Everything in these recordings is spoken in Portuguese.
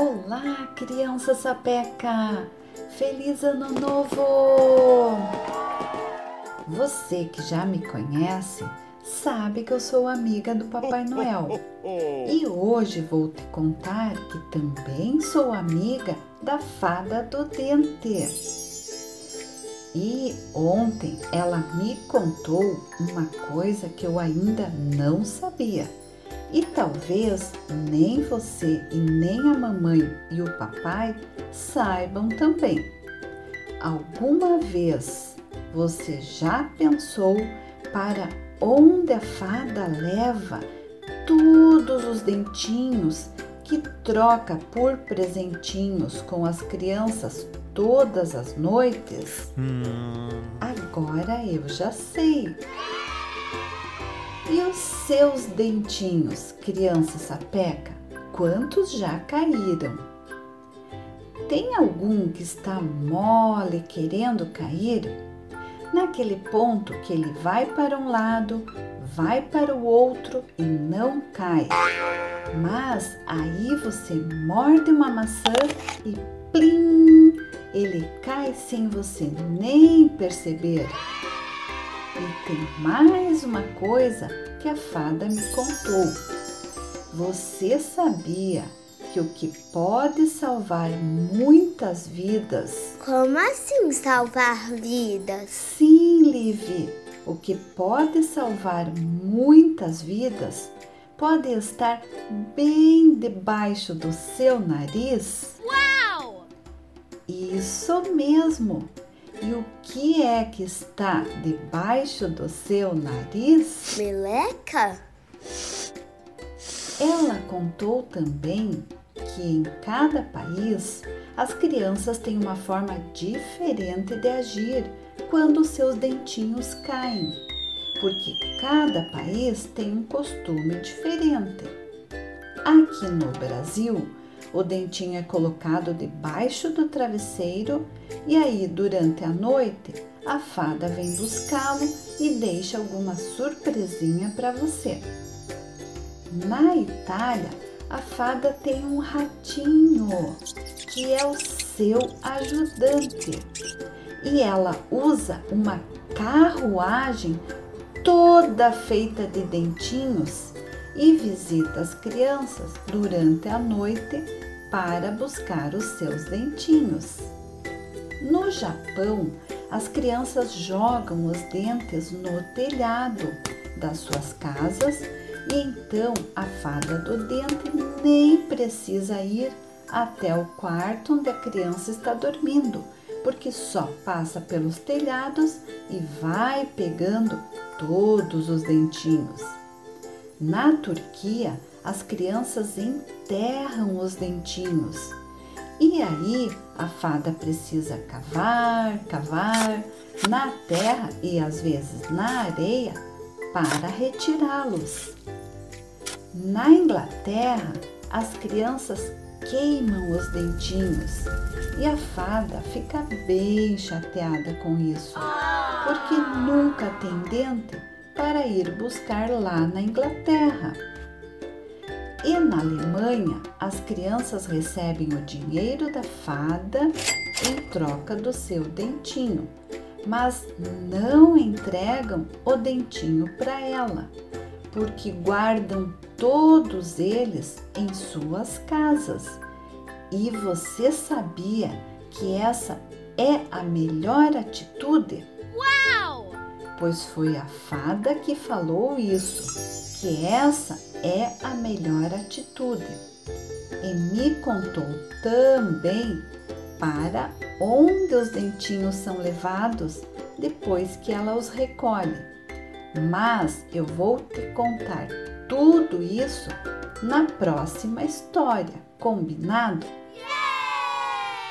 Olá, criança sapeca! Feliz Ano Novo! Você que já me conhece sabe que eu sou amiga do Papai Noel. E hoje vou te contar que também sou amiga da Fada do Dente. E ontem ela me contou uma coisa que eu ainda não sabia e talvez nem você e nem a mamãe e o papai saibam também. Alguma vez você já pensou para onde a fada leva todos os dentinhos que troca por presentinhos com as crianças todas as noites? Hum. Agora eu já sei. E os seus dentinhos, criança sapeca, quantos já caíram? Tem algum que está mole querendo cair? Naquele ponto que ele vai para um lado, vai para o outro e não cai. Mas aí você morde uma maçã e plim, ele cai sem você nem perceber. E tem mais uma coisa que a fada me contou. Você sabia que o que pode salvar muitas vidas? Como assim salvar vidas? Sim, Liv. O que pode salvar muitas vidas pode estar bem debaixo do seu nariz? Uau! Isso mesmo! E o que é que está debaixo do seu nariz? Meleca? Ela contou também que em cada país as crianças têm uma forma diferente de agir quando seus dentinhos caem, porque cada país tem um costume diferente. Aqui no Brasil, o dentinho é colocado debaixo do travesseiro e aí, durante a noite, a fada vem buscá-lo e deixa alguma surpresinha para você. Na Itália, a fada tem um ratinho que é o seu ajudante e ela usa uma carruagem toda feita de dentinhos e visita as crianças durante a noite para buscar os seus dentinhos. No Japão, as crianças jogam os dentes no telhado das suas casas e então a fada do dente nem precisa ir até o quarto onde a criança está dormindo, porque só passa pelos telhados e vai pegando todos os dentinhos. Na Turquia, as crianças enterram os dentinhos. E aí a fada precisa cavar, cavar na terra e às vezes na areia para retirá-los. Na Inglaterra, as crianças queimam os dentinhos e a fada fica bem chateada com isso, porque nunca tem dente para ir buscar lá na Inglaterra. E na Alemanha, as crianças recebem o dinheiro da fada em troca do seu dentinho, mas não entregam o dentinho para ela, porque guardam todos eles em suas casas. E você sabia que essa é a melhor atitude? pois foi a fada que falou isso, que essa é a melhor atitude. E me contou também para onde os dentinhos são levados depois que ela os recolhe. Mas eu vou te contar tudo isso na próxima história, combinado?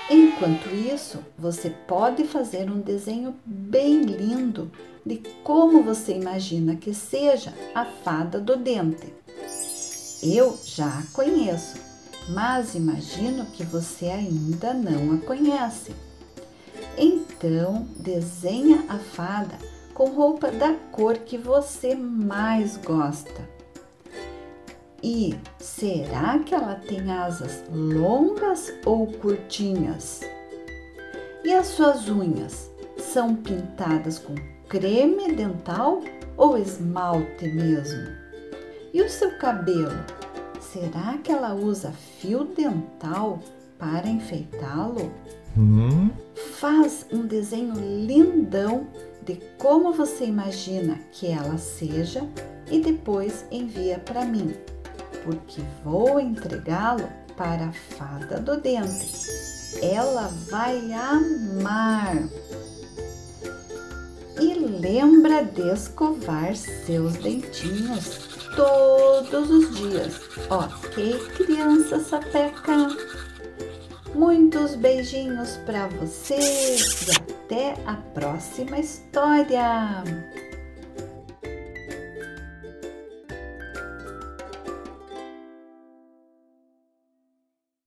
Enquanto isso, você pode fazer um desenho bem lindo de como você imagina que seja a fada do dente. Eu já a conheço, mas imagino que você ainda não a conhece. Então, desenha a fada com roupa da cor que você mais gosta. E será que ela tem asas longas ou curtinhas? E as suas unhas são pintadas com creme dental ou esmalte mesmo? E o seu cabelo? Será que ela usa fio dental para enfeitá-lo? Hum? Faz um desenho lindão de como você imagina que ela seja e depois envia para mim, porque vou entregá-lo para a fada do dente. Ela vai amar. E lembra de escovar seus dentinhos todos os dias. Ok, criança sapeca? Muitos beijinhos para você e até a próxima história!